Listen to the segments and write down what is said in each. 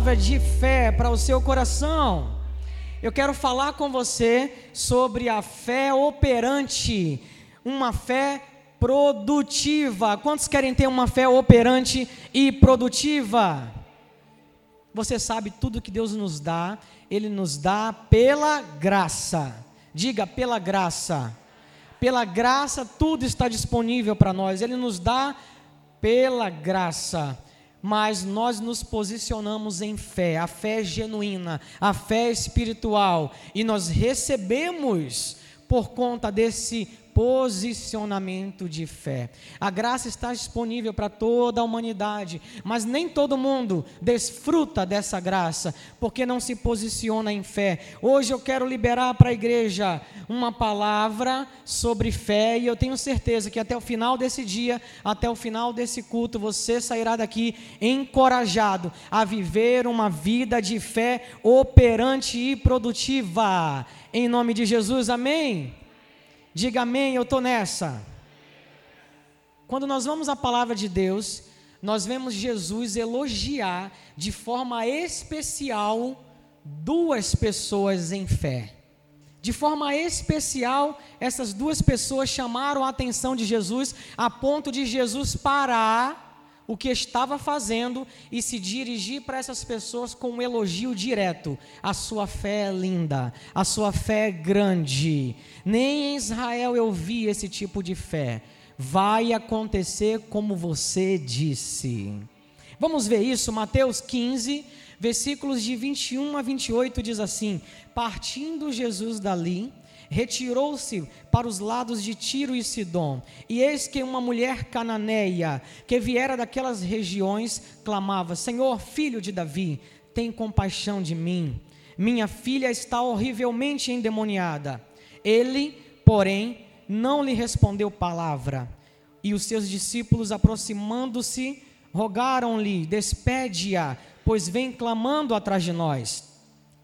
palavra de fé para o seu coração. Eu quero falar com você sobre a fé operante, uma fé produtiva. Quantos querem ter uma fé operante e produtiva? Você sabe tudo que Deus nos dá, Ele nos dá pela graça. Diga, pela graça. Pela graça, tudo está disponível para nós. Ele nos dá pela graça mas nós nos posicionamos em fé, a fé genuína, a fé espiritual, e nós recebemos por conta desse posicionamento de fé. A graça está disponível para toda a humanidade, mas nem todo mundo desfruta dessa graça, porque não se posiciona em fé. Hoje eu quero liberar para a igreja uma palavra sobre fé, e eu tenho certeza que até o final desse dia, até o final desse culto, você sairá daqui encorajado a viver uma vida de fé operante e produtiva. Em nome de Jesus, amém. Diga amém, eu estou nessa. Quando nós vamos à palavra de Deus, nós vemos Jesus elogiar de forma especial duas pessoas em fé. De forma especial, essas duas pessoas chamaram a atenção de Jesus a ponto de Jesus parar o que estava fazendo e se dirigir para essas pessoas com um elogio direto. A sua fé é linda, a sua fé é grande. Nem em Israel eu vi esse tipo de fé. Vai acontecer como você disse. Vamos ver isso, Mateus 15, versículos de 21 a 28 diz assim: Partindo Jesus dali, retirou-se para os lados de Tiro e Sidom. E eis que uma mulher cananeia, que viera daquelas regiões, clamava: Senhor, filho de Davi, tem compaixão de mim. Minha filha está horrivelmente endemoniada. Ele, porém, não lhe respondeu palavra. E os seus discípulos, aproximando-se, rogaram-lhe: Despede-a, pois vem clamando atrás de nós.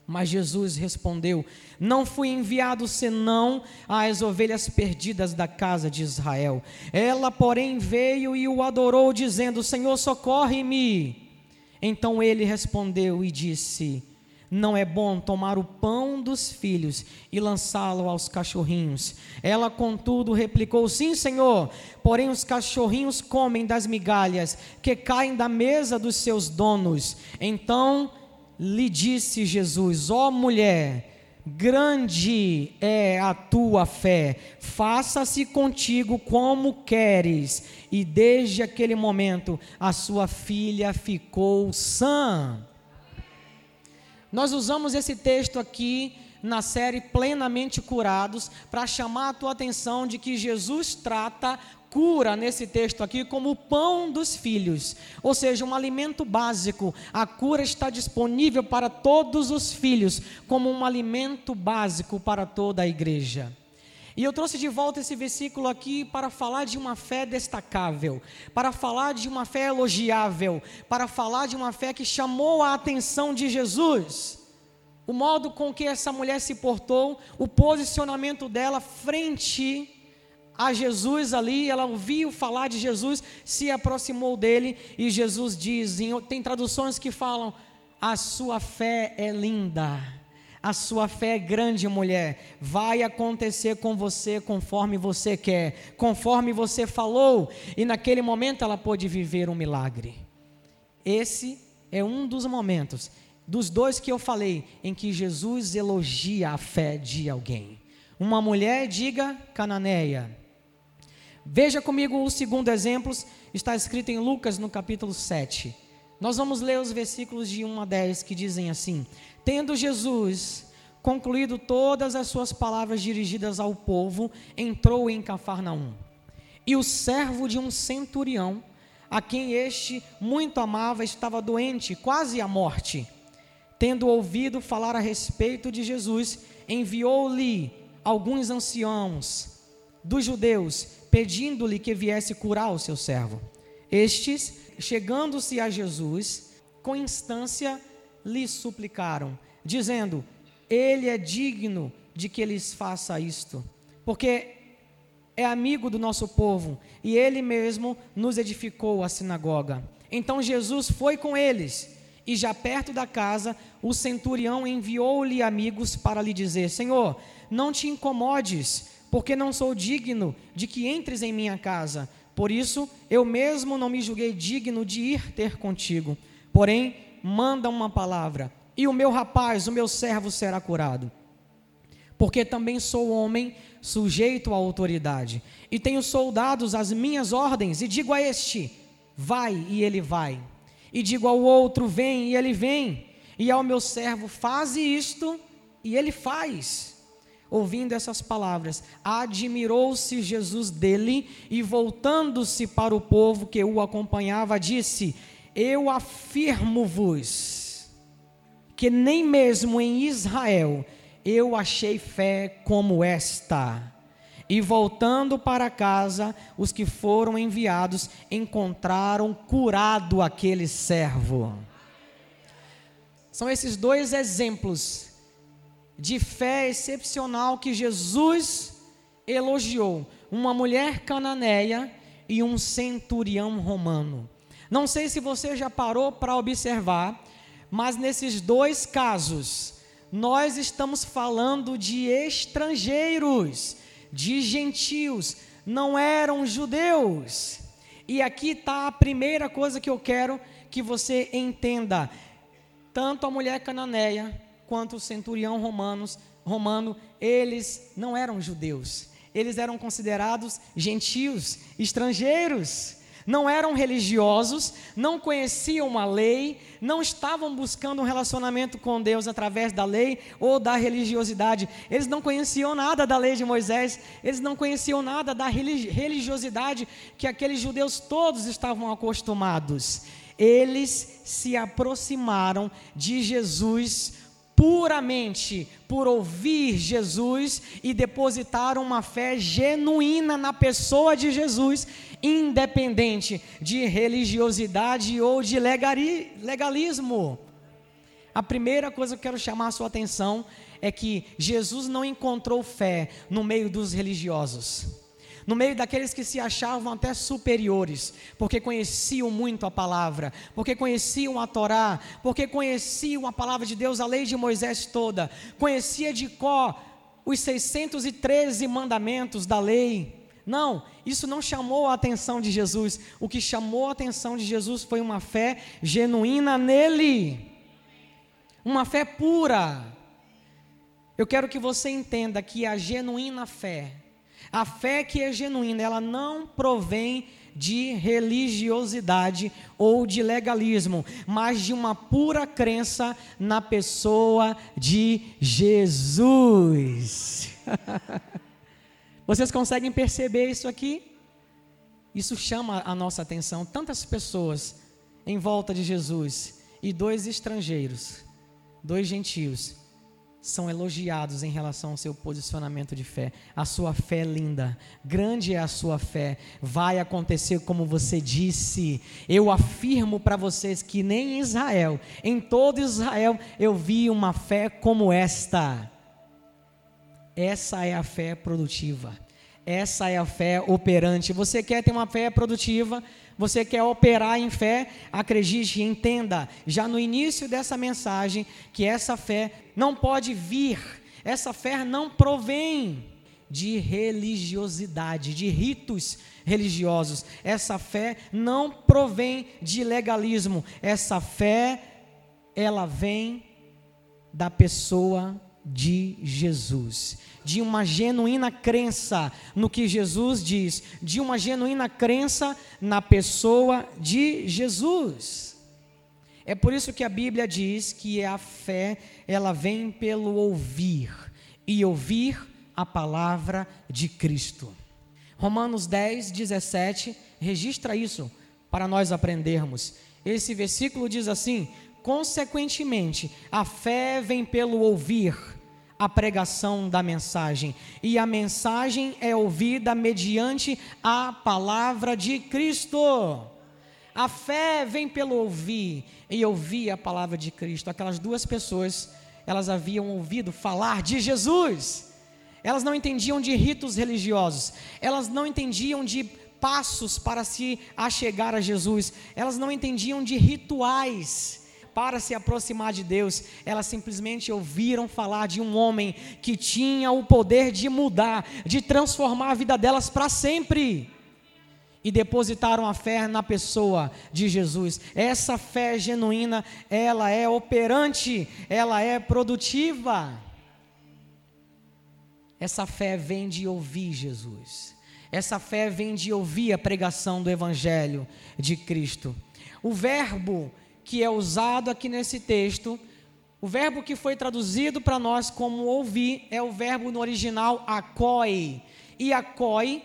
Mas Jesus respondeu: Não fui enviado senão às ovelhas perdidas da casa de Israel. Ela, porém, veio e o adorou, dizendo: Senhor, socorre-me. Então ele respondeu e disse: Não é bom tomar o pão dos filhos e lançá-lo aos cachorrinhos. Ela, contudo, replicou: Sim, Senhor, porém os cachorrinhos comem das migalhas que caem da mesa dos seus donos. Então lhe disse Jesus: Ó oh, mulher, grande é a tua fé, faça-se contigo como queres. E desde aquele momento a sua filha ficou sã. Nós usamos esse texto aqui na série Plenamente Curados para chamar a tua atenção de que Jesus trata cura nesse texto aqui como o pão dos filhos, ou seja, um alimento básico. A cura está disponível para todos os filhos, como um alimento básico para toda a igreja. E eu trouxe de volta esse versículo aqui para falar de uma fé destacável, para falar de uma fé elogiável, para falar de uma fé que chamou a atenção de Jesus. O modo com que essa mulher se portou, o posicionamento dela frente a Jesus ali, ela ouviu falar de Jesus, se aproximou dele e Jesus diz, em, tem traduções que falam: "A sua fé é linda". A sua fé é grande, mulher. Vai acontecer com você conforme você quer, conforme você falou. E naquele momento ela pôde viver um milagre. Esse é um dos momentos, dos dois que eu falei, em que Jesus elogia a fé de alguém. Uma mulher, diga, cananeia Veja comigo o segundo exemplo, está escrito em Lucas no capítulo 7. Nós vamos ler os versículos de 1 a 10 que dizem assim: Tendo Jesus concluído todas as suas palavras dirigidas ao povo, entrou em Cafarnaum. E o servo de um centurião, a quem este muito amava, estava doente, quase à morte. Tendo ouvido falar a respeito de Jesus, enviou-lhe alguns anciãos dos judeus pedindo-lhe que viesse curar o seu servo. Estes, chegando-se a Jesus, com instância lhe suplicaram, dizendo: Ele é digno de que lhes faça isto, porque é amigo do nosso povo e ele mesmo nos edificou a sinagoga. Então Jesus foi com eles E já perto da casa, o centurião enviou-lhe amigos para lhe dizer: Senhor, não te incomodes, porque não sou digno de que entres em minha casa. Por isso, eu mesmo não me julguei digno de ir ter contigo. Porém, manda uma palavra, e o meu rapaz, o meu servo, será curado. Porque também sou homem sujeito à autoridade, e tenho soldados às minhas ordens, e digo a este: vai, e ele vai e digo ao outro: vem, e ele vem, e ao meu servo: faze isto, e ele faz. Ouvindo essas palavras, admirou-se Jesus dele e, voltando-se para o povo que o acompanhava, disse: Eu afirmo-vos que nem mesmo em Israel eu achei fé como esta. E voltando para casa, os que foram enviados encontraram curado aquele servo. São esses dois exemplos de fé excepcional que Jesus elogiou: uma mulher cananeia e um centurião romano. Não sei se você já parou para observar, mas nesses dois casos, nós estamos falando de estrangeiros de gentios, não eram judeus. E aqui está a primeira coisa que eu quero que você entenda: tanto a mulher cananeia quanto o centurião romanos, romano, eles não eram judeus, eles eram considerados gentios, estrangeiros não eram religiosos, não conheciam a lei, não estavam buscando um relacionamento com Deus através da lei ou da religiosidade. Eles não conheciam nada da lei de Moisés, eles não conheciam nada da religiosidade que aqueles judeus todos estavam acostumados. Eles se aproximaram de Jesus puramente por ouvir Jesus e depositar uma fé genuína na pessoa de Jesus, independente de religiosidade ou de legalismo. A primeira coisa que eu quero chamar a sua atenção é que Jesus não encontrou fé no meio dos religiosos no meio daqueles que se achavam até superiores, porque conheciam muito a palavra, porque conheciam a Torá, porque conheciam a palavra de Deus, a lei de Moisés toda, conhecia de có os 613 mandamentos da lei. Não, isso não chamou a atenção de Jesus. O que chamou a atenção de Jesus foi uma fé genuína nele, uma fé pura. Eu quero que você entenda que a genuína fé, a fé que é genuína, ela não provém de religiosidade ou de legalismo, mas de uma pura crença na pessoa de Jesus. Vocês conseguem perceber isso aqui? Isso chama a nossa atenção. Tantas pessoas em volta de Jesus e dois estrangeiros, dois gentios, são elogiados em relação ao seu posicionamento de fé. A sua fé é linda, grande é a sua fé, vai acontecer como você disse. Eu afirmo para vocês que nem em Israel, em todo Israel, eu vi uma fé como esta. Essa é a fé produtiva. Essa é a fé operante. Você quer ter uma fé produtiva? Você quer operar em fé? Acredite, entenda, já no início dessa mensagem, que essa fé não pode vir, essa fé não provém de religiosidade, de ritos religiosos. Essa fé não provém de legalismo. Essa fé, ela vem da pessoa de Jesus, de uma genuína crença no que Jesus diz, de uma genuína crença na pessoa de Jesus. É por isso que a Bíblia diz que a fé, ela vem pelo ouvir e ouvir a palavra de Cristo. Romanos 10, 17 registra isso para nós aprendermos. Esse versículo diz assim: Consequentemente, a fé vem pelo ouvir a pregação da mensagem, e a mensagem é ouvida mediante a palavra de Cristo. A fé vem pelo ouvir e ouvir a palavra de Cristo. Aquelas duas pessoas, elas haviam ouvido falar de Jesus. Elas não entendiam de ritos religiosos, elas não entendiam de passos para se achegar a Jesus, elas não entendiam de rituais para se aproximar de Deus, elas simplesmente ouviram falar de um homem que tinha o poder de mudar, de transformar a vida delas para sempre. E depositaram a fé na pessoa de Jesus. Essa fé genuína, ela é operante, ela é produtiva. Essa fé vem de ouvir Jesus. Essa fé vem de ouvir a pregação do Evangelho de Cristo. O verbo que é usado aqui nesse texto, o verbo que foi traduzido para nós como ouvir, é o verbo no original akoi. E akoi,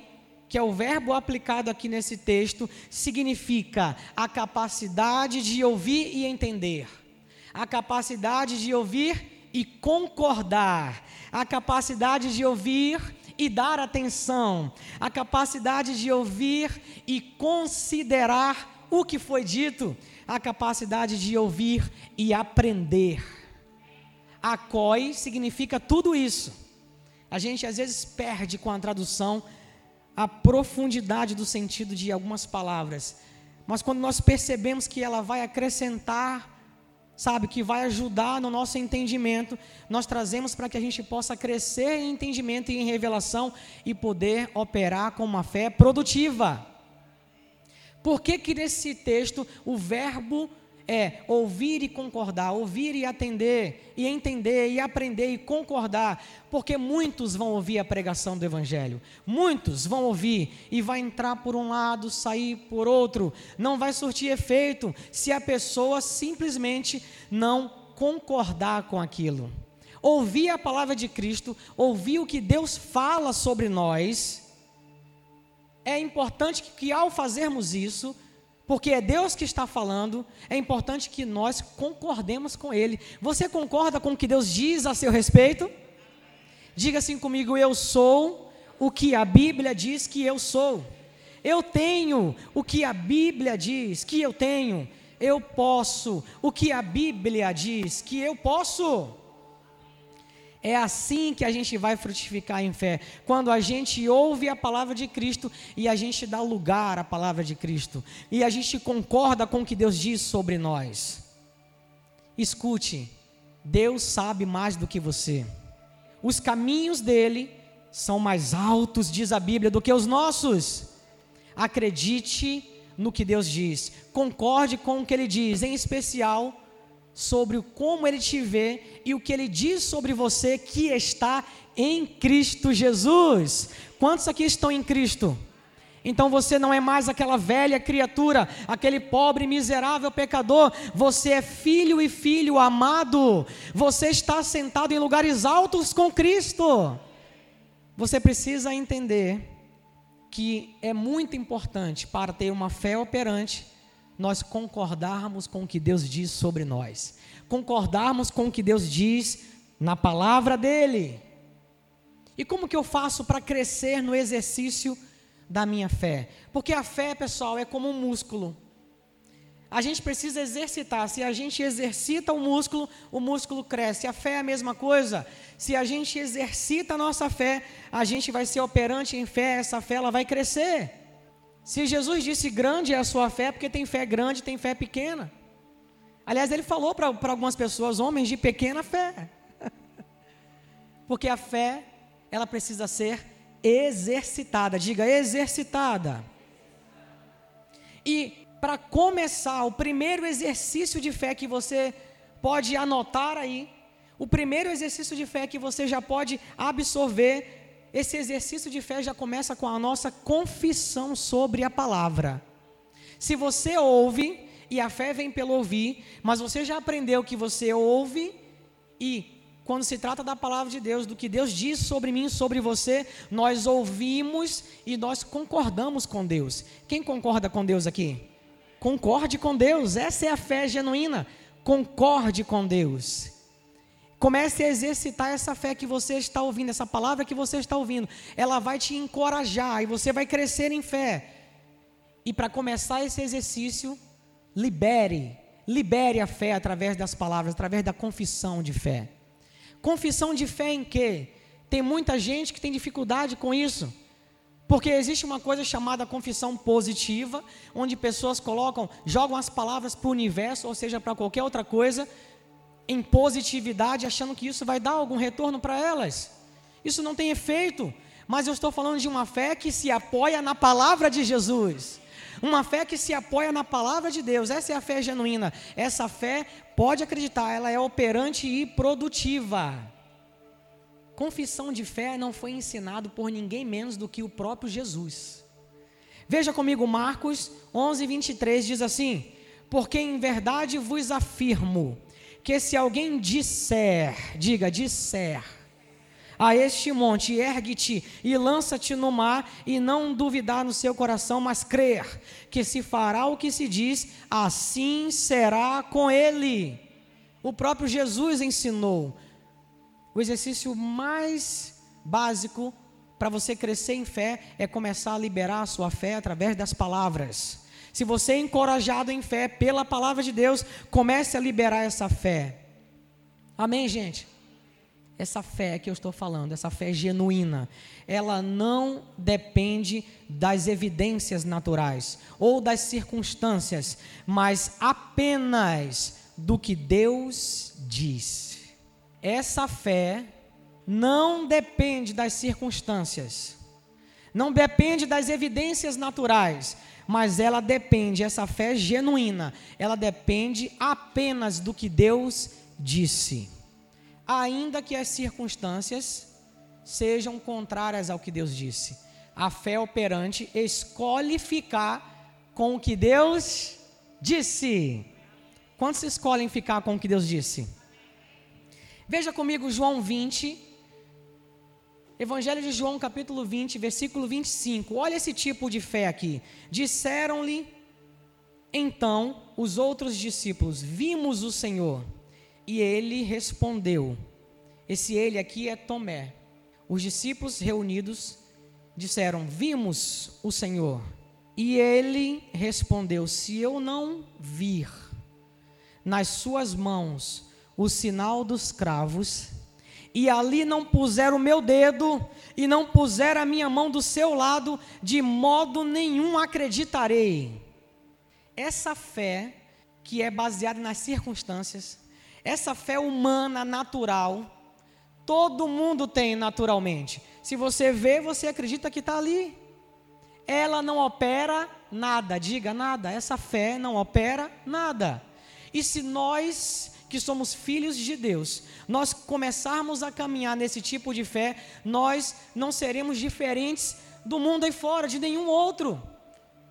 que é o verbo aplicado aqui nesse texto, significa a capacidade de ouvir e entender, a capacidade de ouvir e concordar, a capacidade de ouvir e dar atenção, a capacidade de ouvir e considerar o que foi dito, a capacidade de ouvir e aprender. Acoi significa tudo isso. A gente às vezes perde com a tradução a profundidade do sentido de algumas palavras, mas quando nós percebemos que ela vai acrescentar sabe, que vai ajudar no nosso entendimento, nós trazemos para que a gente possa crescer em entendimento e em revelação e poder operar com uma fé produtiva. Por que que nesse texto o verbo é ouvir e concordar, ouvir e atender, e entender, e aprender e concordar, porque muitos vão ouvir a pregação do Evangelho, muitos vão ouvir e vai entrar por um lado, sair por outro, não vai surtir efeito se a pessoa simplesmente não concordar com aquilo. Ouvir a palavra de Cristo, ouvir o que Deus fala sobre nós, é importante que, que ao fazermos isso, porque é Deus que está falando, é importante que nós concordemos com Ele. Você concorda com o que Deus diz a seu respeito? Diga assim comigo: eu sou o que a Bíblia diz que eu sou. Eu tenho o que a Bíblia diz que eu tenho. Eu posso o que a Bíblia diz que eu posso. É assim que a gente vai frutificar em fé. Quando a gente ouve a palavra de Cristo e a gente dá lugar à palavra de Cristo. E a gente concorda com o que Deus diz sobre nós. Escute, Deus sabe mais do que você. Os caminhos dele são mais altos, diz a Bíblia, do que os nossos. Acredite no que Deus diz. Concorde com o que ele diz, em especial sobre como ele te vê e o que ele diz sobre você que está em Cristo Jesus. Quantos aqui estão em Cristo? Então você não é mais aquela velha criatura, aquele pobre, miserável pecador. Você é filho e filho amado. Você está sentado em lugares altos com Cristo. Você precisa entender que é muito importante para ter uma fé operante nós concordarmos com o que Deus diz sobre nós, concordarmos com o que Deus diz na palavra dEle. E como que eu faço para crescer no exercício da minha fé? Porque a fé, pessoal, é como um músculo. A gente precisa exercitar. Se a gente exercita o músculo, o músculo cresce. A fé é a mesma coisa. Se a gente exercita a nossa fé, a gente vai ser operante em fé, essa fé ela vai crescer. Se Jesus disse grande é a sua fé, porque tem fé grande, tem fé pequena. Aliás, ele falou para algumas pessoas, homens de pequena fé. porque a fé, ela precisa ser exercitada. Diga, exercitada. E para começar, o primeiro exercício de fé que você pode anotar aí, o primeiro exercício de fé que você já pode absorver esse exercício de fé já começa com a nossa confissão sobre a palavra. Se você ouve, e a fé vem pelo ouvir, mas você já aprendeu que você ouve e quando se trata da palavra de Deus, do que Deus diz sobre mim, sobre você, nós ouvimos e nós concordamos com Deus. Quem concorda com Deus aqui? Concorde com Deus, essa é a fé genuína. Concorde com Deus. Comece a exercitar essa fé que você está ouvindo, essa palavra que você está ouvindo. Ela vai te encorajar e você vai crescer em fé. E para começar esse exercício, libere, libere a fé através das palavras, através da confissão de fé. Confissão de fé em quê? Tem muita gente que tem dificuldade com isso. Porque existe uma coisa chamada confissão positiva, onde pessoas colocam, jogam as palavras para o universo, ou seja, para qualquer outra coisa, em positividade, achando que isso vai dar algum retorno para elas. Isso não tem efeito, mas eu estou falando de uma fé que se apoia na palavra de Jesus. Uma fé que se apoia na palavra de Deus. Essa é a fé genuína. Essa fé, pode acreditar, ela é operante e produtiva. Confissão de fé não foi ensinado por ninguém menos do que o próprio Jesus. Veja comigo Marcos 11, 23 diz assim: Porque em verdade vos afirmo que se alguém disser, diga, disser, a este monte, ergue-te e lança-te no mar, e não duvidar no seu coração, mas crer que se fará o que se diz, assim será com ele. O próprio Jesus ensinou. O exercício mais básico para você crescer em fé é começar a liberar a sua fé através das palavras. Se você é encorajado em fé pela palavra de Deus, comece a liberar essa fé. Amém, gente? Essa fé que eu estou falando, essa fé genuína, ela não depende das evidências naturais ou das circunstâncias, mas apenas do que Deus diz. Essa fé não depende das circunstâncias, não depende das evidências naturais, mas ela depende, essa fé genuína, ela depende apenas do que Deus disse ainda que as circunstâncias sejam contrárias ao que Deus disse. A fé operante escolhe ficar com o que Deus disse. Quantos escolhem ficar com o que Deus disse? Veja comigo João 20, Evangelho de João, capítulo 20, versículo 25. Olha esse tipo de fé aqui. Disseram-lhe então os outros discípulos: Vimos o Senhor. E ele respondeu: Esse ele aqui é Tomé. Os discípulos reunidos disseram: Vimos o Senhor. E ele respondeu: Se eu não vir nas suas mãos o sinal dos cravos, e ali não puser o meu dedo, e não puser a minha mão do seu lado, de modo nenhum acreditarei. Essa fé, que é baseada nas circunstâncias, essa fé humana, natural, todo mundo tem naturalmente. Se você vê, você acredita que está ali. Ela não opera nada, diga nada. Essa fé não opera nada. E se nós, que somos filhos de Deus, nós começarmos a caminhar nesse tipo de fé, nós não seremos diferentes do mundo aí fora, de nenhum outro.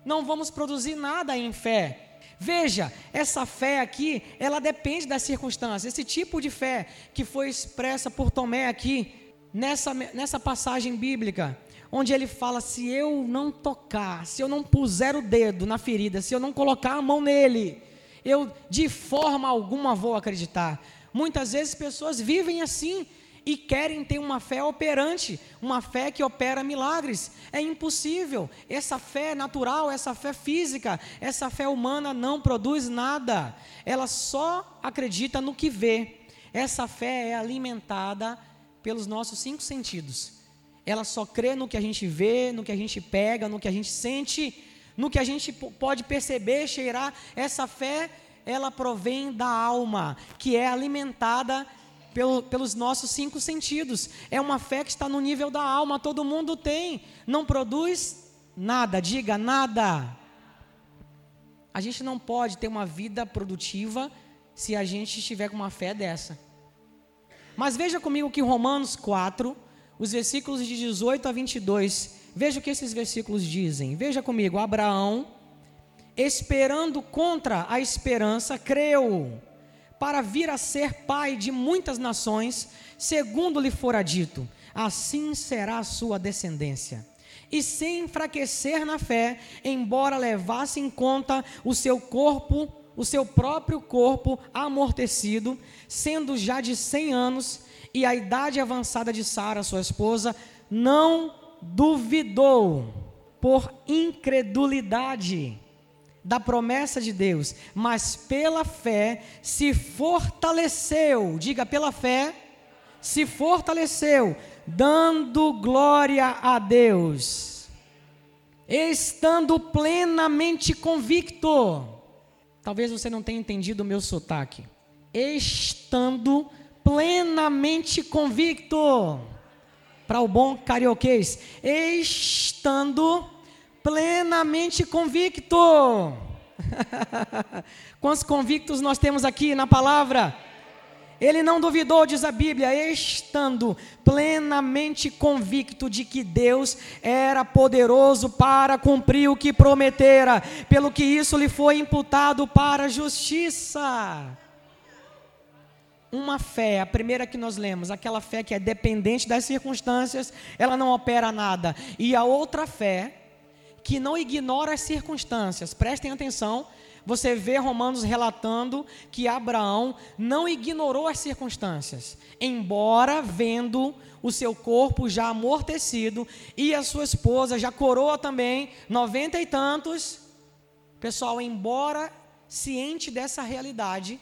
Não vamos produzir nada em fé. Veja, essa fé aqui, ela depende das circunstâncias. Esse tipo de fé que foi expressa por Tomé aqui, nessa, nessa passagem bíblica, onde ele fala: se eu não tocar, se eu não puser o dedo na ferida, se eu não colocar a mão nele, eu de forma alguma vou acreditar. Muitas vezes pessoas vivem assim, e querem ter uma fé operante, uma fé que opera milagres. É impossível. Essa fé natural, essa fé física, essa fé humana não produz nada. Ela só acredita no que vê. Essa fé é alimentada pelos nossos cinco sentidos. Ela só crê no que a gente vê, no que a gente pega, no que a gente sente, no que a gente pode perceber, cheirar. Essa fé, ela provém da alma, que é alimentada pelo, pelos nossos cinco sentidos. É uma fé que está no nível da alma, todo mundo tem. Não produz nada, diga nada. A gente não pode ter uma vida produtiva se a gente estiver com uma fé dessa. Mas veja comigo que Romanos 4, os versículos de 18 a 22, veja o que esses versículos dizem. Veja comigo, Abraão, esperando contra a esperança, creu para vir a ser pai de muitas nações, segundo lhe fora dito: assim será a sua descendência. E sem enfraquecer na fé, embora levasse em conta o seu corpo, o seu próprio corpo amortecido, sendo já de cem anos, e a idade avançada de Sara, sua esposa, não duvidou por incredulidade da promessa de Deus, mas pela fé se fortaleceu, diga pela fé, se fortaleceu, dando glória a Deus. estando plenamente convicto. Talvez você não tenha entendido o meu sotaque. Estando plenamente convicto. Para o bom carioquês, estando plenamente convicto. Quantos convictos nós temos aqui na palavra? Ele não duvidou, diz a Bíblia, estando plenamente convicto de que Deus era poderoso para cumprir o que prometera, pelo que isso lhe foi imputado para justiça. Uma fé, a primeira que nós lemos, aquela fé que é dependente das circunstâncias, ela não opera nada. E a outra fé, que não ignora as circunstâncias, prestem atenção, você vê Romanos relatando que Abraão não ignorou as circunstâncias, embora vendo o seu corpo já amortecido e a sua esposa já coroa também, noventa e tantos. Pessoal, embora ciente dessa realidade,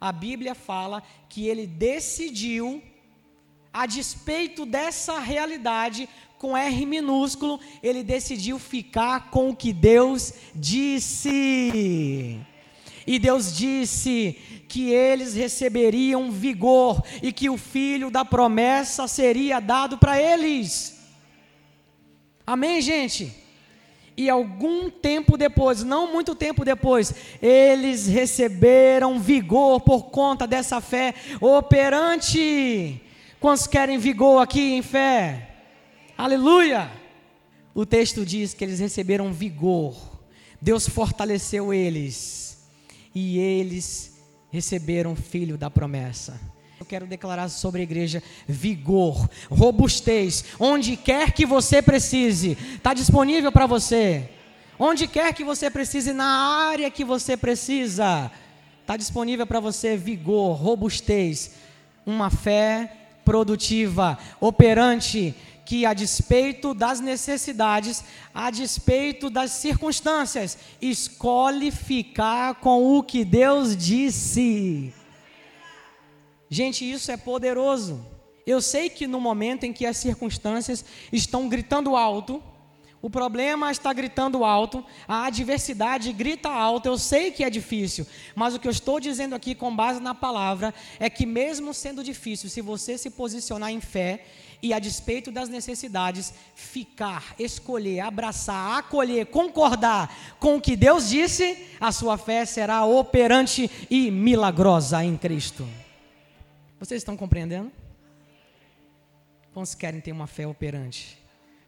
a Bíblia fala que ele decidiu, a despeito dessa realidade, com R minúsculo, ele decidiu ficar com o que Deus disse. E Deus disse que eles receberiam vigor e que o filho da promessa seria dado para eles. Amém, gente? E algum tempo depois, não muito tempo depois, eles receberam vigor por conta dessa fé operante. Quantos querem vigor aqui em fé? Aleluia! O texto diz que eles receberam vigor, Deus fortaleceu eles e eles receberam filho da promessa. Eu quero declarar sobre a igreja vigor, robustez, onde quer que você precise, está disponível para você. Onde quer que você precise, na área que você precisa, está disponível para você vigor, robustez, uma fé produtiva, operante, que, a despeito das necessidades, a despeito das circunstâncias, escolhe ficar com o que Deus disse. Gente, isso é poderoso. Eu sei que no momento em que as circunstâncias estão gritando alto, o problema está gritando alto, a adversidade grita alto. Eu sei que é difícil, mas o que eu estou dizendo aqui, com base na palavra, é que mesmo sendo difícil, se você se posicionar em fé e a despeito das necessidades, ficar, escolher, abraçar, acolher, concordar com o que Deus disse, a sua fé será operante e milagrosa em Cristo. Vocês estão compreendendo? Quantos querem ter uma fé operante?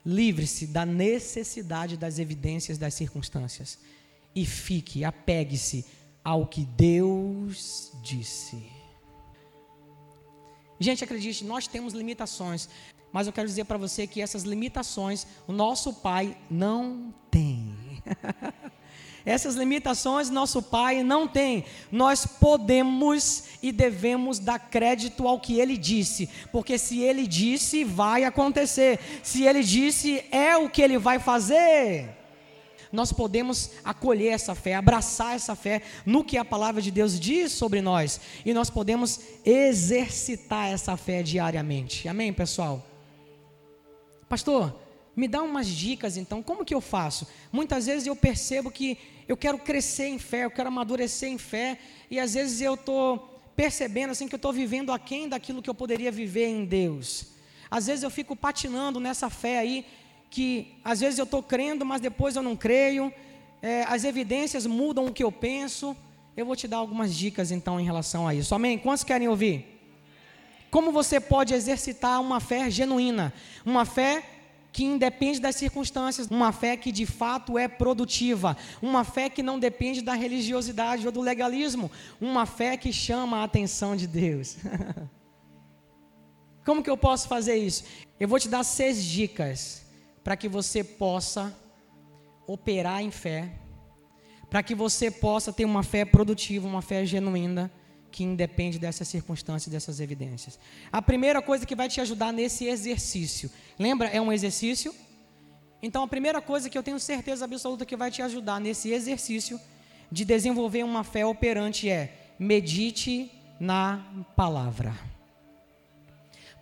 Livre-se da necessidade das evidências das circunstâncias e fique, apegue-se ao que Deus disse. Gente, acredite, nós temos limitações, mas eu quero dizer para você que essas limitações o nosso Pai não tem. Essas limitações nosso Pai não tem. Nós podemos e devemos dar crédito ao que Ele disse, porque se Ele disse, vai acontecer. Se Ele disse, é o que Ele vai fazer nós podemos acolher essa fé, abraçar essa fé no que a palavra de Deus diz sobre nós, e nós podemos exercitar essa fé diariamente. Amém, pessoal? Pastor, me dá umas dicas então, como que eu faço? Muitas vezes eu percebo que eu quero crescer em fé, eu quero amadurecer em fé, e às vezes eu estou percebendo assim que eu estou vivendo aquém daquilo que eu poderia viver em Deus. Às vezes eu fico patinando nessa fé aí, que às vezes eu estou crendo, mas depois eu não creio, é, as evidências mudam o que eu penso. Eu vou te dar algumas dicas então em relação a isso. Amém? Quantos querem ouvir? Como você pode exercitar uma fé genuína, uma fé que independe das circunstâncias, uma fé que de fato é produtiva, uma fé que não depende da religiosidade ou do legalismo, uma fé que chama a atenção de Deus. Como que eu posso fazer isso? Eu vou te dar seis dicas para que você possa operar em fé, para que você possa ter uma fé produtiva, uma fé genuína, que independe dessas circunstâncias, dessas evidências. A primeira coisa que vai te ajudar nesse exercício, lembra, é um exercício? Então, a primeira coisa que eu tenho certeza absoluta que vai te ajudar nesse exercício de desenvolver uma fé operante é medite na palavra.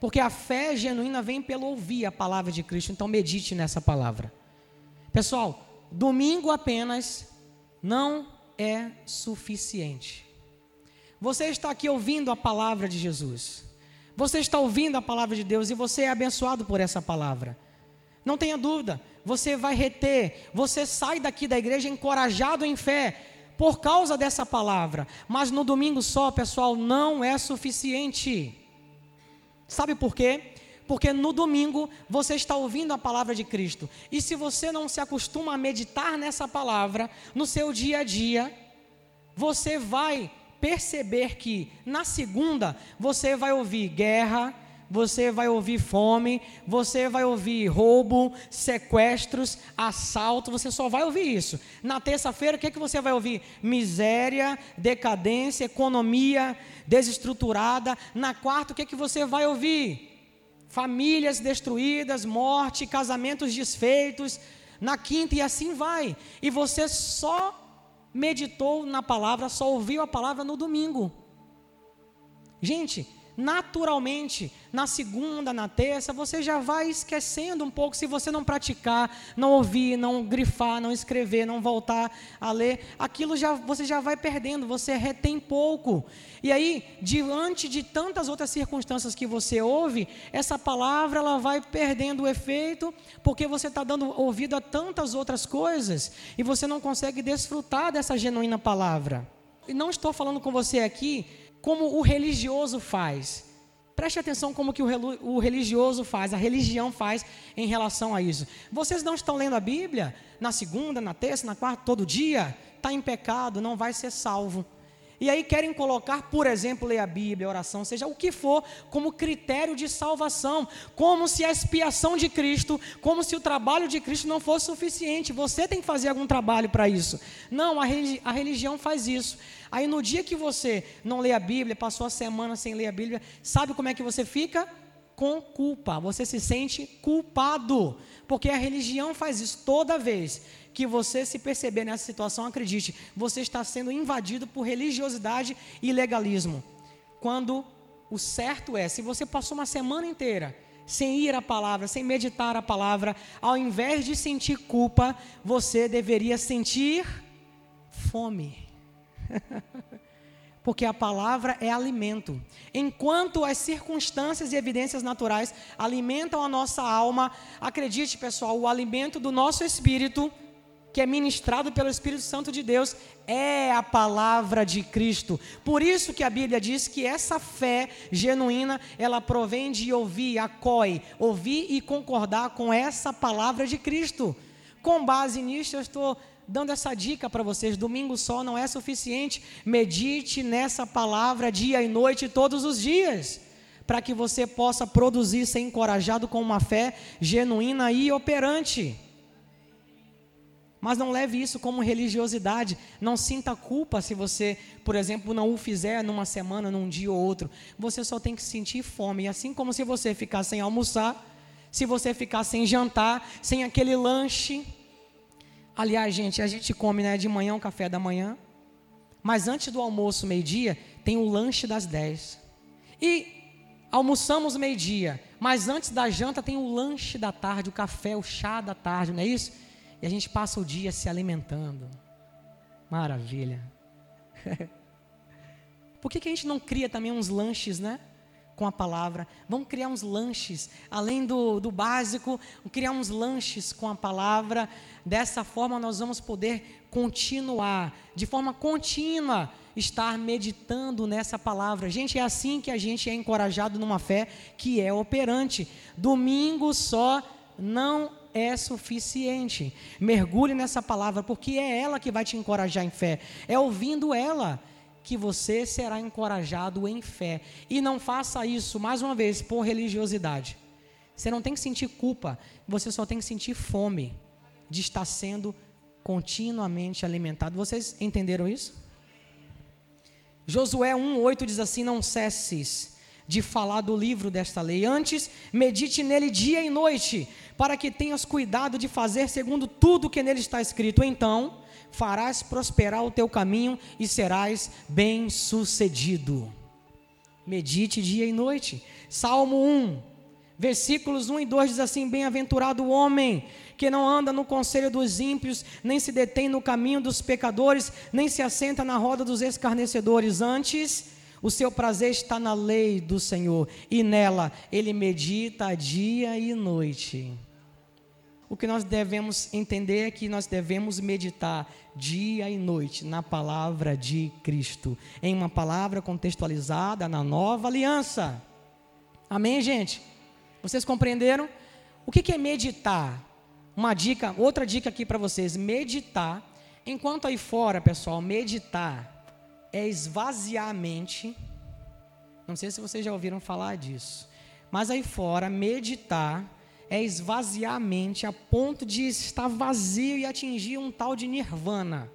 Porque a fé genuína vem pelo ouvir a palavra de Cristo, então medite nessa palavra. Pessoal, domingo apenas não é suficiente. Você está aqui ouvindo a palavra de Jesus. Você está ouvindo a palavra de Deus e você é abençoado por essa palavra. Não tenha dúvida, você vai reter, você sai daqui da igreja encorajado em fé por causa dessa palavra. Mas no domingo só, pessoal, não é suficiente. Sabe por quê? Porque no domingo você está ouvindo a palavra de Cristo. E se você não se acostuma a meditar nessa palavra no seu dia a dia, você vai perceber que na segunda você vai ouvir guerra, você vai ouvir fome, você vai ouvir roubo, sequestros, assalto, você só vai ouvir isso. Na terça-feira, o que, é que você vai ouvir? Miséria, decadência, economia desestruturada. Na quarta, o que, é que você vai ouvir? Famílias destruídas, morte, casamentos desfeitos. Na quinta, e assim vai. E você só meditou na palavra, só ouviu a palavra no domingo. Gente, naturalmente, na segunda, na terça, você já vai esquecendo um pouco se você não praticar, não ouvir, não grifar, não escrever, não voltar a ler, aquilo já você já vai perdendo, você retém pouco. E aí, diante de tantas outras circunstâncias que você ouve, essa palavra ela vai perdendo o efeito, porque você está dando ouvido a tantas outras coisas e você não consegue desfrutar dessa genuína palavra. E não estou falando com você aqui como o religioso faz. Preste atenção como que o religioso faz, a religião faz em relação a isso. Vocês não estão lendo a Bíblia na segunda, na terça, na quarta, todo dia? Está em pecado, não vai ser salvo. E aí querem colocar, por exemplo, ler a Bíblia, oração, seja o que for, como critério de salvação, como se a expiação de Cristo, como se o trabalho de Cristo não fosse suficiente. Você tem que fazer algum trabalho para isso. Não, a, religi a religião faz isso. Aí no dia que você não lê a Bíblia, passou a semana sem ler a Bíblia, sabe como é que você fica? Com culpa. Você se sente culpado. Porque a religião faz isso toda vez que você se perceber nessa situação, acredite, você está sendo invadido por religiosidade e legalismo. Quando o certo é, se você passou uma semana inteira sem ir à palavra, sem meditar a palavra, ao invés de sentir culpa, você deveria sentir fome. Porque a palavra é alimento. Enquanto as circunstâncias e evidências naturais alimentam a nossa alma, acredite, pessoal, o alimento do nosso espírito que é ministrado pelo Espírito Santo de Deus é a palavra de Cristo. Por isso que a Bíblia diz que essa fé genuína, ela provém de ouvir, acói, ouvir e concordar com essa palavra de Cristo. Com base nisso, eu estou dando essa dica para vocês: domingo só não é suficiente. Medite nessa palavra dia e noite, todos os dias, para que você possa produzir, ser encorajado com uma fé genuína e operante. Mas não leve isso como religiosidade. Não sinta culpa se você, por exemplo, não o fizer numa semana, num dia ou outro. Você só tem que sentir fome. E assim como se você ficar sem almoçar, se você ficar sem jantar, sem aquele lanche. Aliás, gente, a gente come né, de manhã o café da manhã. Mas antes do almoço, meio-dia, tem o lanche das 10. E almoçamos meio-dia. Mas antes da janta tem o lanche da tarde, o café, o chá da tarde, não é isso? E a gente passa o dia se alimentando. Maravilha. Por que, que a gente não cria também uns lanches, né? Com a palavra. Vamos criar uns lanches, além do, do básico, criar uns lanches com a palavra. Dessa forma nós vamos poder continuar, de forma contínua, estar meditando nessa palavra. Gente, é assim que a gente é encorajado numa fé que é operante. Domingo só não é suficiente. Mergulhe nessa palavra, porque é ela que vai te encorajar em fé. É ouvindo ela que você será encorajado em fé. E não faça isso, mais uma vez, por religiosidade. Você não tem que sentir culpa, você só tem que sentir fome de estar sendo continuamente alimentado. Vocês entenderam isso? Josué 1,8 diz assim: Não cesses de falar do livro desta lei. Antes, medite nele dia e noite, para que tenhas cuidado de fazer segundo tudo que nele está escrito. Então, farás prosperar o teu caminho e serás bem-sucedido. Medite dia e noite. Salmo 1, Versículos 1 e 2 diz assim: Bem-aventurado o homem que não anda no conselho dos ímpios, nem se detém no caminho dos pecadores, nem se assenta na roda dos escarnecedores. Antes, o seu prazer está na lei do Senhor, e nela ele medita dia e noite. O que nós devemos entender é que nós devemos meditar dia e noite na palavra de Cristo, em uma palavra contextualizada na nova aliança. Amém, gente? Vocês compreenderam? O que é meditar? Uma dica, outra dica aqui para vocês: meditar. Enquanto aí fora, pessoal, meditar é esvaziar a mente. Não sei se vocês já ouviram falar disso. Mas aí fora, meditar é esvaziar a mente a ponto de estar vazio e atingir um tal de nirvana.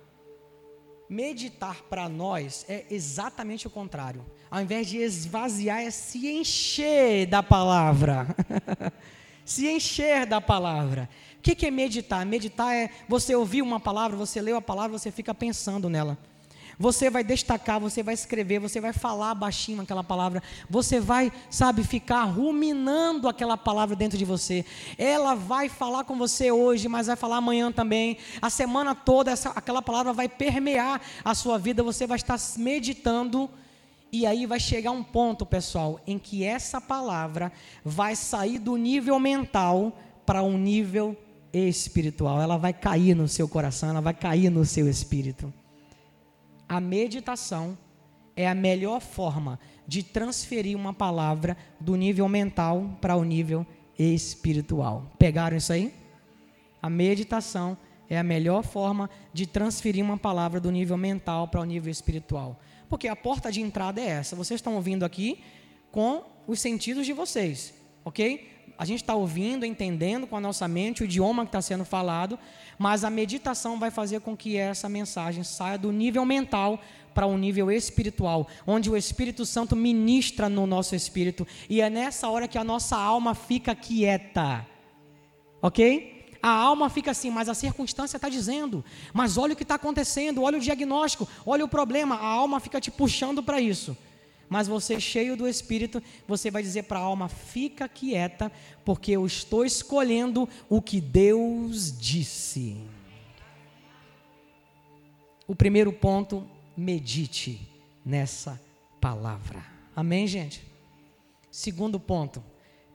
Meditar para nós é exatamente o contrário. Ao invés de esvaziar, é se encher da palavra. se encher da palavra. O que é meditar? Meditar é você ouvir uma palavra, você leu a palavra, você fica pensando nela. Você vai destacar, você vai escrever, você vai falar baixinho aquela palavra, você vai, sabe, ficar ruminando aquela palavra dentro de você. Ela vai falar com você hoje, mas vai falar amanhã também. A semana toda essa, aquela palavra vai permear a sua vida, você vai estar meditando. E aí vai chegar um ponto, pessoal, em que essa palavra vai sair do nível mental para um nível espiritual. Ela vai cair no seu coração, ela vai cair no seu espírito a meditação é a melhor forma de transferir uma palavra do nível mental para o nível espiritual. Pegaram isso aí? A meditação é a melhor forma de transferir uma palavra do nível mental para o nível espiritual. Porque a porta de entrada é essa. Vocês estão ouvindo aqui com os sentidos de vocês, ok? A gente está ouvindo, entendendo com a nossa mente o idioma que está sendo falado, mas a meditação vai fazer com que essa mensagem saia do nível mental para um nível espiritual, onde o Espírito Santo ministra no nosso espírito, e é nessa hora que a nossa alma fica quieta, ok? A alma fica assim, mas a circunstância está dizendo, mas olha o que está acontecendo, olha o diagnóstico, olha o problema, a alma fica te puxando para isso. Mas você, cheio do Espírito, você vai dizer para a alma: fica quieta, porque eu estou escolhendo o que Deus disse. O primeiro ponto, medite nessa palavra. Amém, gente? Segundo ponto,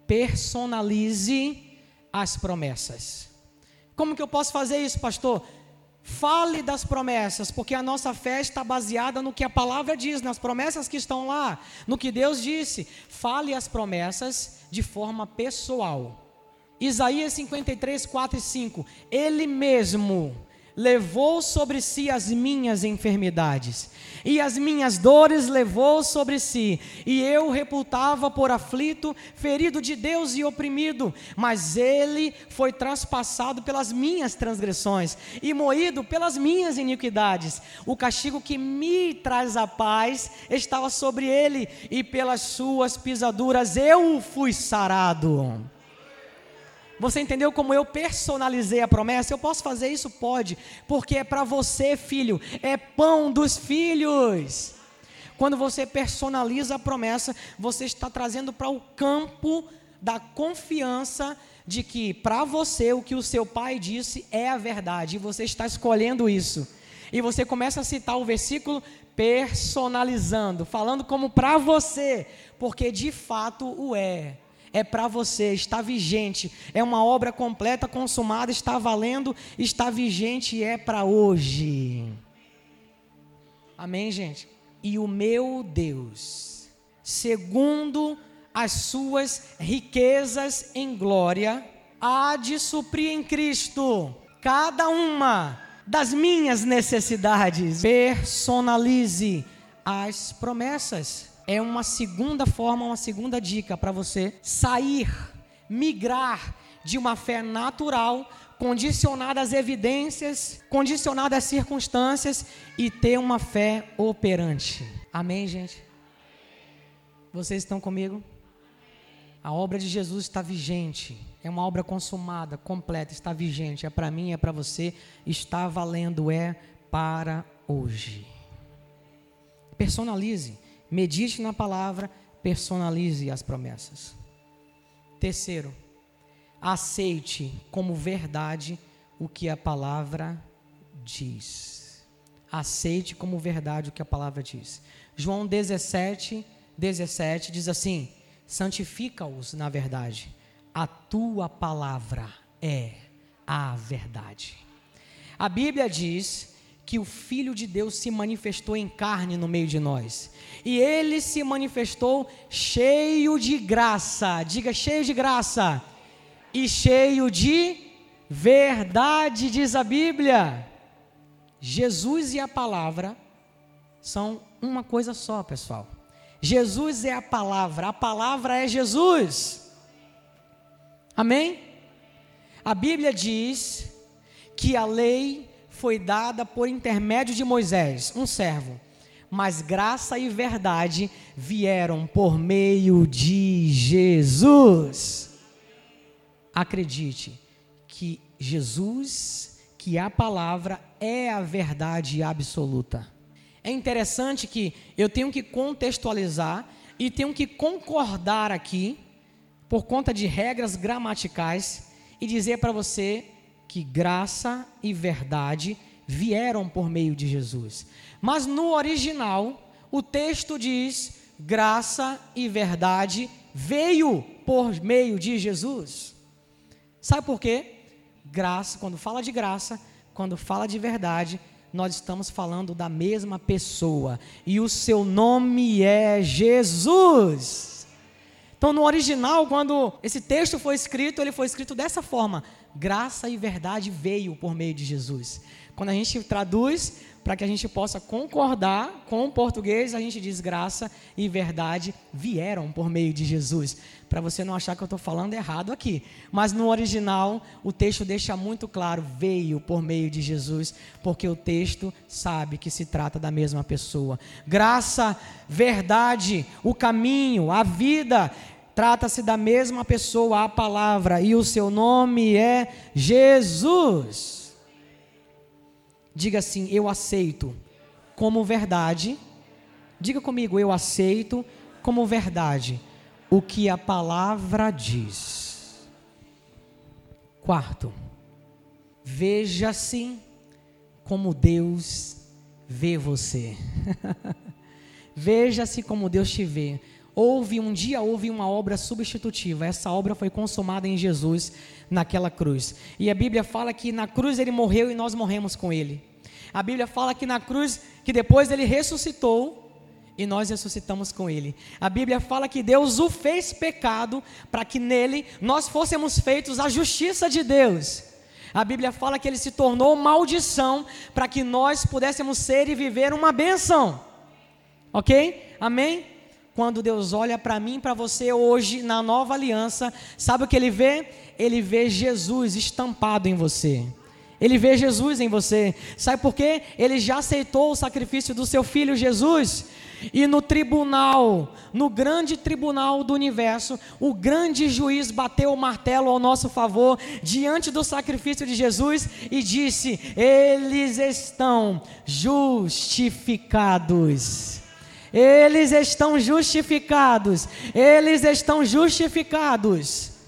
personalize as promessas. Como que eu posso fazer isso, pastor? Fale das promessas, porque a nossa fé está baseada no que a palavra diz, nas promessas que estão lá, no que Deus disse. Fale as promessas de forma pessoal. Isaías 53, 4 e 5. Ele mesmo levou sobre si as minhas enfermidades, e as minhas dores levou sobre si, e eu reputava por aflito, ferido de Deus e oprimido, mas ele foi traspassado pelas minhas transgressões e moído pelas minhas iniquidades. O castigo que me traz a paz estava sobre ele, e pelas suas pisaduras eu fui sarado. Você entendeu como eu personalizei a promessa? Eu posso fazer isso? Pode, porque é para você, filho, é pão dos filhos. Quando você personaliza a promessa, você está trazendo para o campo da confiança de que para você o que o seu pai disse é a verdade, e você está escolhendo isso. E você começa a citar o versículo personalizando, falando como para você, porque de fato o é é para você, está vigente, é uma obra completa, consumada, está valendo, está vigente e é para hoje. Amém, gente? E o meu Deus, segundo as suas riquezas em glória, há de suprir em Cristo cada uma das minhas necessidades. Personalize as promessas é uma segunda forma, uma segunda dica para você sair, migrar de uma fé natural, condicionada às evidências, condicionada às circunstâncias e ter uma fé operante. Amém, gente? Vocês estão comigo? A obra de Jesus está vigente. É uma obra consumada, completa, está vigente. É para mim, é para você, está valendo, é para hoje. Personalize. Medite na palavra, personalize as promessas. Terceiro, aceite como verdade o que a palavra diz. Aceite como verdade o que a palavra diz. João 17, 17 diz assim: santifica-os na verdade, a tua palavra é a verdade. A Bíblia diz que o Filho de Deus se manifestou em carne no meio de nós. E ele se manifestou cheio de graça, diga cheio de graça, e cheio de verdade, diz a Bíblia. Jesus e a palavra são uma coisa só, pessoal. Jesus é a palavra, a palavra é Jesus. Amém? A Bíblia diz que a lei foi dada por intermédio de Moisés, um servo, mas graça e verdade vieram por meio de Jesus. Acredite que Jesus, que a palavra é a verdade absoluta. É interessante que eu tenho que contextualizar e tenho que concordar aqui, por conta de regras gramaticais, e dizer para você que graça e verdade vieram por meio de Jesus. Mas no original, o texto diz: graça e verdade veio por meio de Jesus. Sabe por quê? Graça, quando fala de graça, quando fala de verdade, nós estamos falando da mesma pessoa, e o seu nome é Jesus. Então, no original, quando esse texto foi escrito, ele foi escrito dessa forma: graça e verdade veio por meio de Jesus. Quando a gente traduz para que a gente possa concordar com o português, a gente diz graça e verdade vieram por meio de Jesus. Para você não achar que eu estou falando errado aqui. Mas no original, o texto deixa muito claro: veio por meio de Jesus, porque o texto sabe que se trata da mesma pessoa. Graça, verdade, o caminho, a vida Trata-se da mesma pessoa, a palavra, e o seu nome é Jesus. Diga assim: Eu aceito como verdade. Diga comigo: Eu aceito como verdade o que a palavra diz. Quarto, veja-se como Deus vê você. veja-se como Deus te vê. Houve um dia houve uma obra substitutiva. Essa obra foi consumada em Jesus naquela cruz. E a Bíblia fala que na cruz ele morreu e nós morremos com ele. A Bíblia fala que na cruz que depois ele ressuscitou e nós ressuscitamos com ele. A Bíblia fala que Deus o fez pecado para que nele nós fôssemos feitos a justiça de Deus. A Bíblia fala que ele se tornou maldição para que nós pudéssemos ser e viver uma bênção. Ok? Amém? Quando Deus olha para mim, para você hoje na nova aliança, sabe o que ele vê? Ele vê Jesus estampado em você. Ele vê Jesus em você. Sabe por quê? Ele já aceitou o sacrifício do seu filho Jesus. E no tribunal, no grande tribunal do universo, o grande juiz bateu o martelo ao nosso favor diante do sacrifício de Jesus e disse: Eles estão justificados. Eles estão justificados. Eles estão justificados.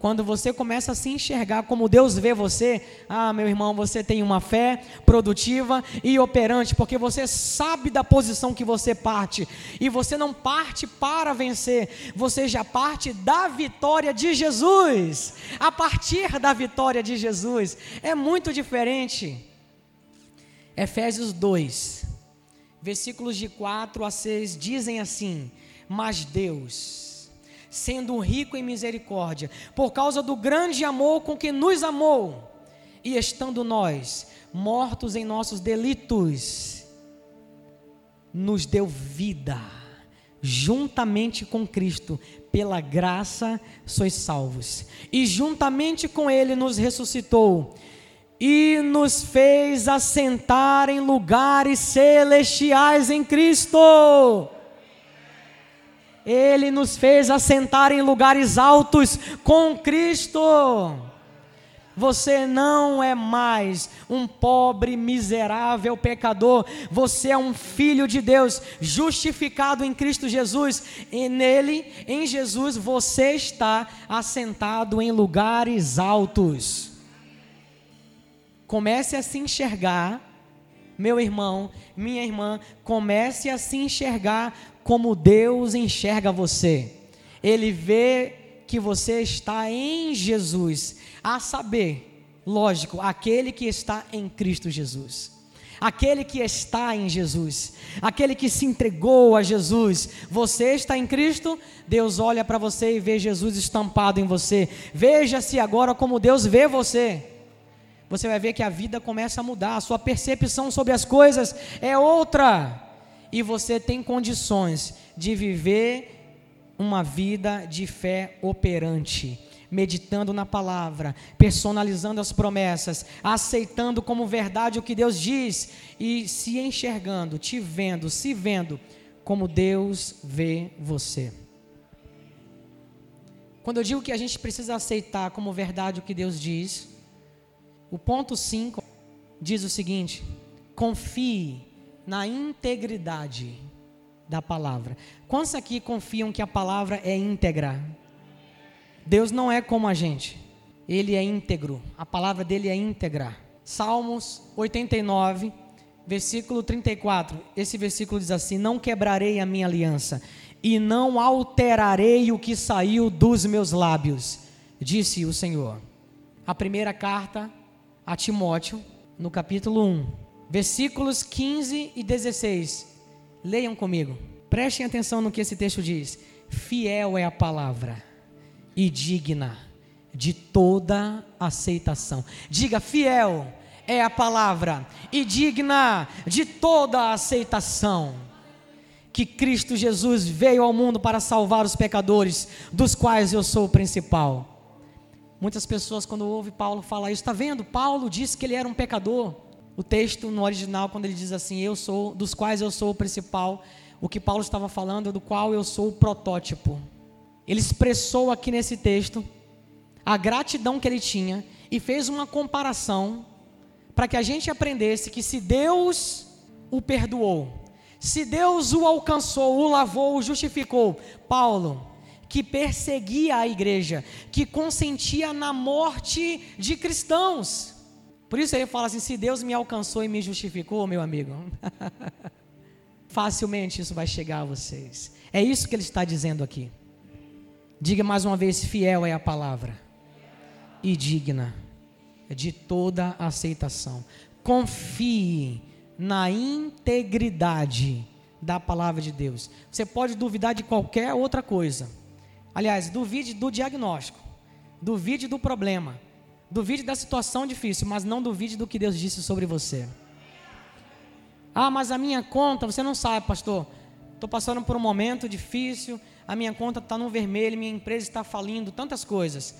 Quando você começa a se enxergar como Deus vê você, ah, meu irmão, você tem uma fé produtiva e operante, porque você sabe da posição que você parte, e você não parte para vencer, você já parte da vitória de Jesus. A partir da vitória de Jesus, é muito diferente. Efésios 2, versículos de 4 a 6 dizem assim: Mas Deus, sendo rico em misericórdia, por causa do grande amor com que nos amou, e estando nós mortos em nossos delitos, nos deu vida, juntamente com Cristo, pela graça sois salvos, e juntamente com Ele nos ressuscitou e nos fez assentar em lugares celestiais em Cristo. Ele nos fez assentar em lugares altos com Cristo. Você não é mais um pobre, miserável pecador. Você é um filho de Deus, justificado em Cristo Jesus. E nele, em Jesus, você está assentado em lugares altos. Comece a se enxergar, meu irmão, minha irmã, comece a se enxergar como Deus enxerga você. Ele vê que você está em Jesus, a saber, lógico, aquele que está em Cristo Jesus. Aquele que está em Jesus, aquele que se entregou a Jesus, você está em Cristo, Deus olha para você e vê Jesus estampado em você. Veja-se agora como Deus vê você você vai ver que a vida começa a mudar, a sua percepção sobre as coisas é outra. E você tem condições de viver uma vida de fé operante, meditando na palavra, personalizando as promessas, aceitando como verdade o que Deus diz e se enxergando, te vendo, se vendo como Deus vê você. Quando eu digo que a gente precisa aceitar como verdade o que Deus diz, o ponto 5 diz o seguinte: confie na integridade da palavra. Quantos aqui confiam que a palavra é íntegra? Deus não é como a gente, ele é íntegro, a palavra dele é íntegra. Salmos 89, versículo 34. Esse versículo diz assim: Não quebrarei a minha aliança e não alterarei o que saiu dos meus lábios, disse o Senhor. A primeira carta a Timóteo, no capítulo 1, versículos 15 e 16. Leiam comigo. Prestem atenção no que esse texto diz. Fiel é a palavra e digna de toda aceitação. Diga, fiel é a palavra e digna de toda aceitação. Que Cristo Jesus veio ao mundo para salvar os pecadores, dos quais eu sou o principal. Muitas pessoas, quando ouvem Paulo falar isso, está vendo? Paulo disse que ele era um pecador. O texto no original, quando ele diz assim, eu sou, dos quais eu sou o principal, o que Paulo estava falando é do qual eu sou o protótipo. Ele expressou aqui nesse texto a gratidão que ele tinha e fez uma comparação para que a gente aprendesse que se Deus o perdoou, se Deus o alcançou, o lavou, o justificou, Paulo, que perseguia a igreja, que consentia na morte de cristãos. Por isso ele fala assim: se Deus me alcançou e me justificou, meu amigo, facilmente isso vai chegar a vocês. É isso que ele está dizendo aqui. Diga mais uma vez: fiel é a palavra e digna de toda aceitação. Confie na integridade da palavra de Deus. Você pode duvidar de qualquer outra coisa Aliás, duvide do diagnóstico, duvide do problema, duvide da situação difícil, mas não duvide do que Deus disse sobre você. Ah, mas a minha conta, você não sabe, pastor. Estou passando por um momento difícil, a minha conta está no vermelho, minha empresa está falindo, tantas coisas.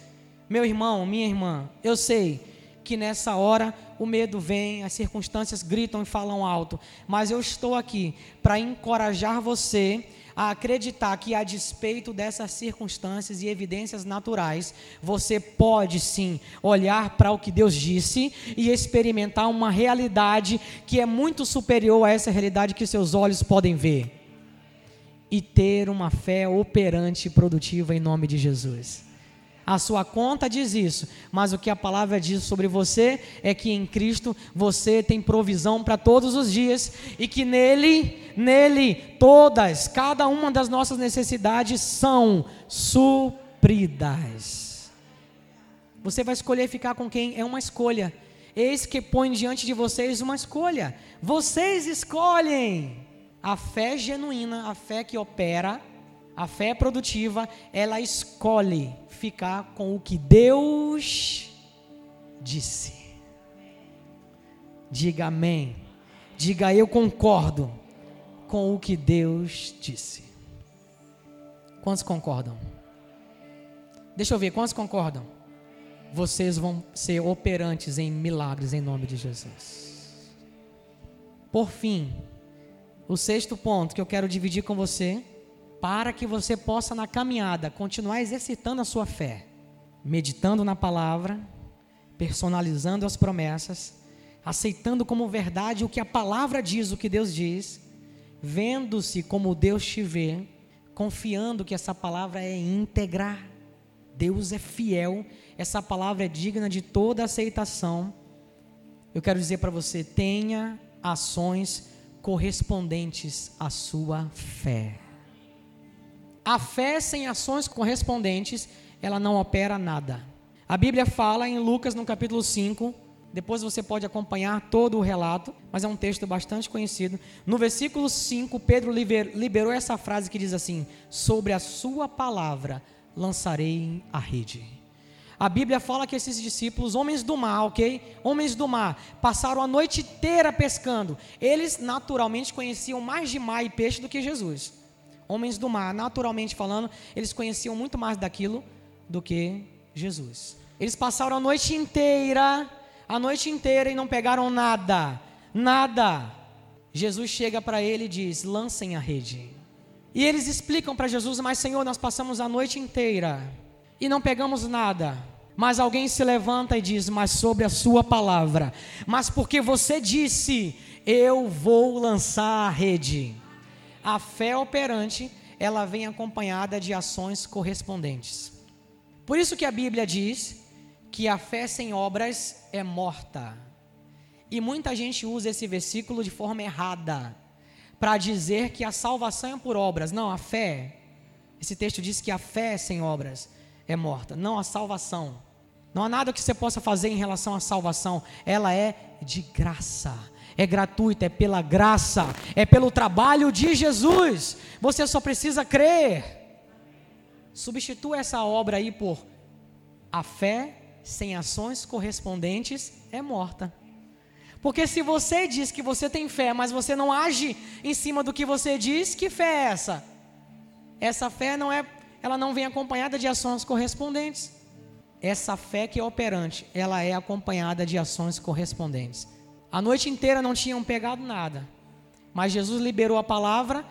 Meu irmão, minha irmã, eu sei que nessa hora o medo vem, as circunstâncias gritam e falam alto, mas eu estou aqui para encorajar você a acreditar que, a despeito dessas circunstâncias e evidências naturais, você pode sim olhar para o que Deus disse e experimentar uma realidade que é muito superior a essa realidade que seus olhos podem ver. E ter uma fé operante e produtiva em nome de Jesus. A sua conta diz isso, mas o que a palavra diz sobre você é que em Cristo você tem provisão para todos os dias e que nele, nele, todas, cada uma das nossas necessidades são supridas. Você vai escolher ficar com quem? É uma escolha. Eis que põe diante de vocês uma escolha. Vocês escolhem a fé genuína, a fé que opera, a fé produtiva, ela escolhe ficar com o que Deus disse. Diga amém. Diga eu concordo com o que Deus disse. Quantos concordam? Deixa eu ver, quantos concordam? Vocês vão ser operantes em milagres em nome de Jesus. Por fim, o sexto ponto que eu quero dividir com você para que você possa, na caminhada, continuar exercitando a sua fé, meditando na palavra, personalizando as promessas, aceitando como verdade o que a palavra diz, o que Deus diz, vendo-se como Deus te vê, confiando que essa palavra é íntegra. Deus é fiel, essa palavra é digna de toda aceitação. Eu quero dizer para você: tenha ações correspondentes à sua fé. A fé sem ações correspondentes, ela não opera nada. A Bíblia fala em Lucas, no capítulo 5, depois você pode acompanhar todo o relato, mas é um texto bastante conhecido. No versículo 5, Pedro liberou essa frase que diz assim: Sobre a sua palavra lançarei a rede. A Bíblia fala que esses discípulos, homens do mar, ok? Homens do mar, passaram a noite inteira pescando. Eles naturalmente conheciam mais de mar e peixe do que Jesus. Homens do mar, naturalmente falando, eles conheciam muito mais daquilo do que Jesus. Eles passaram a noite inteira, a noite inteira e não pegaram nada, nada. Jesus chega para ele e diz: lancem a rede. E eles explicam para Jesus: Mas Senhor, nós passamos a noite inteira e não pegamos nada. Mas alguém se levanta e diz: Mas sobre a Sua palavra, mas porque você disse, eu vou lançar a rede. A fé operante, ela vem acompanhada de ações correspondentes. Por isso que a Bíblia diz que a fé sem obras é morta. E muita gente usa esse versículo de forma errada, para dizer que a salvação é por obras. Não, a fé, esse texto diz que a fé sem obras é morta, não a salvação. Não há nada que você possa fazer em relação à salvação, ela é de graça, é gratuita, é pela graça, é pelo trabalho de Jesus. Você só precisa crer. Substitua essa obra aí por a fé sem ações correspondentes é morta. Porque se você diz que você tem fé, mas você não age em cima do que você diz, que fé é essa? Essa fé não é, ela não vem acompanhada de ações correspondentes. Essa fé que é operante, ela é acompanhada de ações correspondentes. A noite inteira não tinham pegado nada, mas Jesus liberou a palavra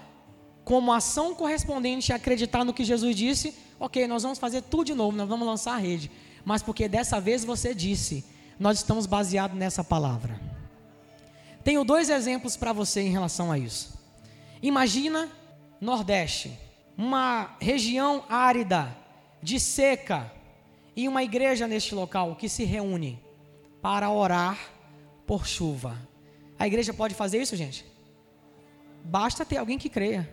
como ação correspondente a acreditar no que Jesus disse. Ok, nós vamos fazer tudo de novo, nós vamos lançar a rede, mas porque dessa vez você disse, nós estamos baseados nessa palavra. Tenho dois exemplos para você em relação a isso. Imagina Nordeste, uma região árida, de seca, e uma igreja neste local que se reúne para orar por chuva. A igreja pode fazer isso, gente? Basta ter alguém que creia.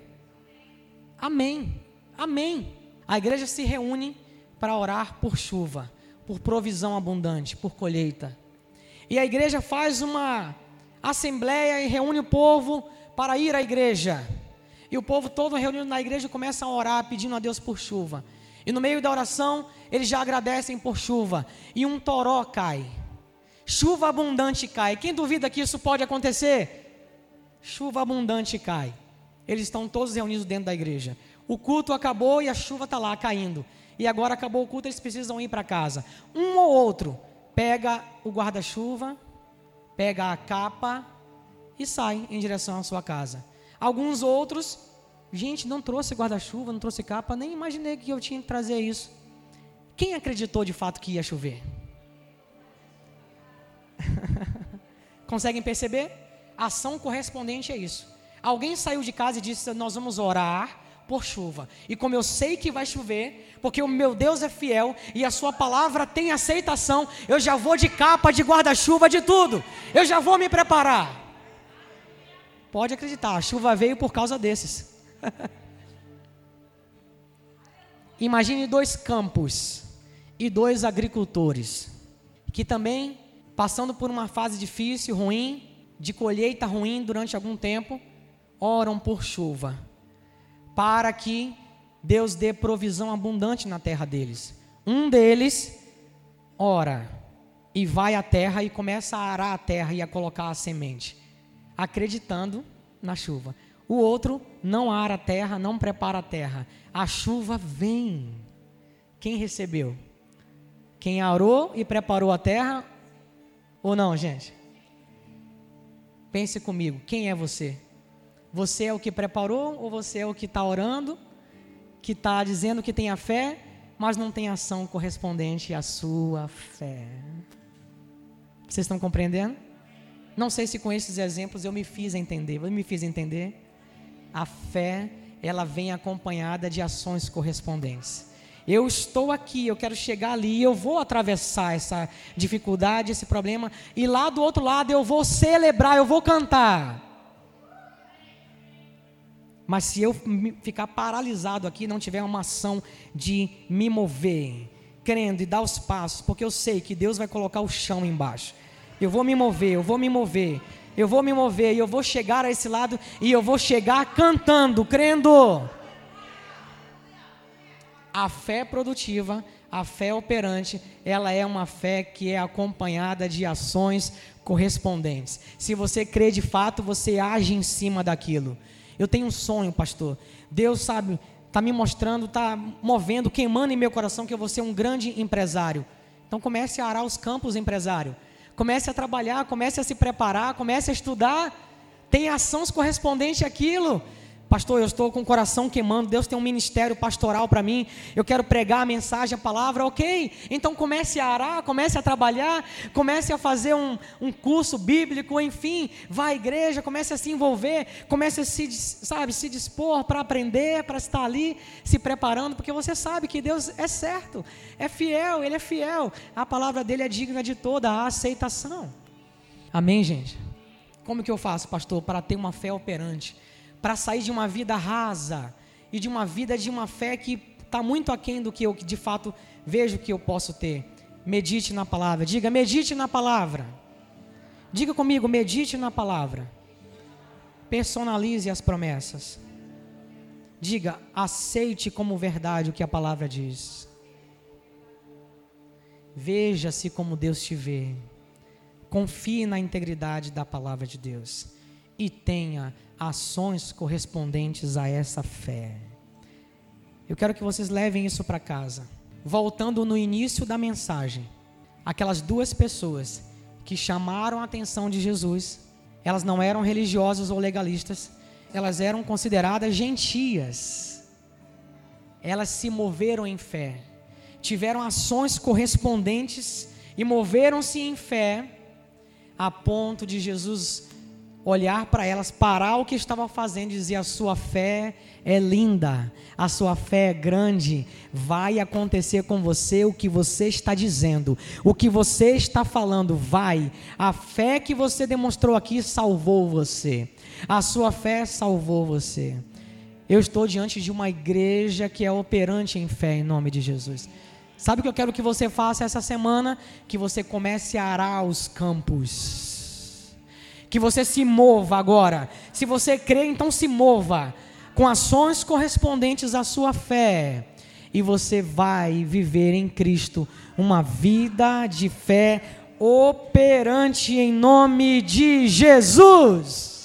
Amém. Amém. A igreja se reúne para orar por chuva, por provisão abundante, por colheita. E a igreja faz uma assembleia e reúne o povo para ir à igreja. E o povo todo reunido na igreja começa a orar pedindo a Deus por chuva. E no meio da oração, eles já agradecem por chuva. E um toró cai. Chuva abundante cai. Quem duvida que isso pode acontecer? Chuva abundante cai. Eles estão todos reunidos dentro da igreja. O culto acabou e a chuva está lá caindo. E agora acabou o culto, eles precisam ir para casa. Um ou outro pega o guarda-chuva, pega a capa e sai em direção à sua casa. Alguns outros, gente, não trouxe guarda-chuva, não trouxe capa, nem imaginei que eu tinha que trazer isso. Quem acreditou de fato que ia chover? Conseguem perceber? ação correspondente é isso. Alguém saiu de casa e disse: Nós vamos orar por chuva. E como eu sei que vai chover, porque o meu Deus é fiel e a sua palavra tem aceitação, eu já vou de capa, de guarda-chuva, de tudo. Eu já vou me preparar. Pode acreditar, a chuva veio por causa desses. Imagine dois campos e dois agricultores que também passando por uma fase difícil, ruim, de colheita ruim durante algum tempo, oram por chuva para que Deus dê provisão abundante na terra deles. Um deles ora e vai à terra e começa a arar a terra e a colocar a semente, acreditando na chuva. O outro não ara a terra, não prepara a terra. A chuva vem. Quem recebeu? Quem arou e preparou a terra ou não, gente? Pense comigo, quem é você? Você é o que preparou ou você é o que está orando, que está dizendo que tem a fé, mas não tem ação correspondente à sua fé? Vocês estão compreendendo? Não sei se com esses exemplos eu me fiz entender. Eu me fiz entender. A fé, ela vem acompanhada de ações correspondentes. Eu estou aqui, eu quero chegar ali, eu vou atravessar essa dificuldade, esse problema, e lá do outro lado eu vou celebrar, eu vou cantar. Mas se eu ficar paralisado aqui, não tiver uma ação de me mover, crendo e dar os passos, porque eu sei que Deus vai colocar o chão embaixo. Eu vou me mover, eu vou me mover, eu vou me mover e eu vou chegar a esse lado e eu vou chegar cantando, crendo. A fé produtiva, a fé operante, ela é uma fé que é acompanhada de ações correspondentes. Se você crê de fato, você age em cima daquilo. Eu tenho um sonho, pastor. Deus sabe, está me mostrando, está movendo, queimando em meu coração que eu vou ser um grande empresário. Então comece a arar os campos, empresário. Comece a trabalhar, comece a se preparar, comece a estudar. Tem ações correspondentes àquilo. Pastor, eu estou com o coração queimando. Deus tem um ministério pastoral para mim. Eu quero pregar a mensagem, a palavra. Ok. Então comece a arar, comece a trabalhar, comece a fazer um, um curso bíblico, enfim. Vá à igreja, comece a se envolver, comece a se, sabe, se dispor para aprender, para estar ali se preparando, porque você sabe que Deus é certo, é fiel, Ele é fiel. A palavra dele é digna de toda a aceitação. Amém, gente? Como que eu faço, pastor, para ter uma fé operante? Para sair de uma vida rasa e de uma vida de uma fé que está muito aquém do que eu de fato vejo que eu posso ter. Medite na palavra. Diga, medite na palavra. Diga comigo, medite na palavra. Personalize as promessas. Diga, aceite como verdade o que a palavra diz. Veja-se como Deus te vê. Confie na integridade da palavra de Deus. E tenha ações correspondentes a essa fé. Eu quero que vocês levem isso para casa. Voltando no início da mensagem, aquelas duas pessoas que chamaram a atenção de Jesus, elas não eram religiosas ou legalistas, elas eram consideradas gentias. Elas se moveram em fé, tiveram ações correspondentes e moveram-se em fé a ponto de Jesus olhar para elas, parar o que estava fazendo e dizer: a sua fé é linda, a sua fé é grande, vai acontecer com você o que você está dizendo, o que você está falando, vai. A fé que você demonstrou aqui salvou você, a sua fé salvou você. Eu estou diante de uma igreja que é operante em fé, em nome de Jesus. Sabe o que eu quero que você faça essa semana? Que você comece a arar os campos que você se mova agora. Se você crê, então se mova com ações correspondentes à sua fé. E você vai viver em Cristo uma vida de fé operante em nome de Jesus.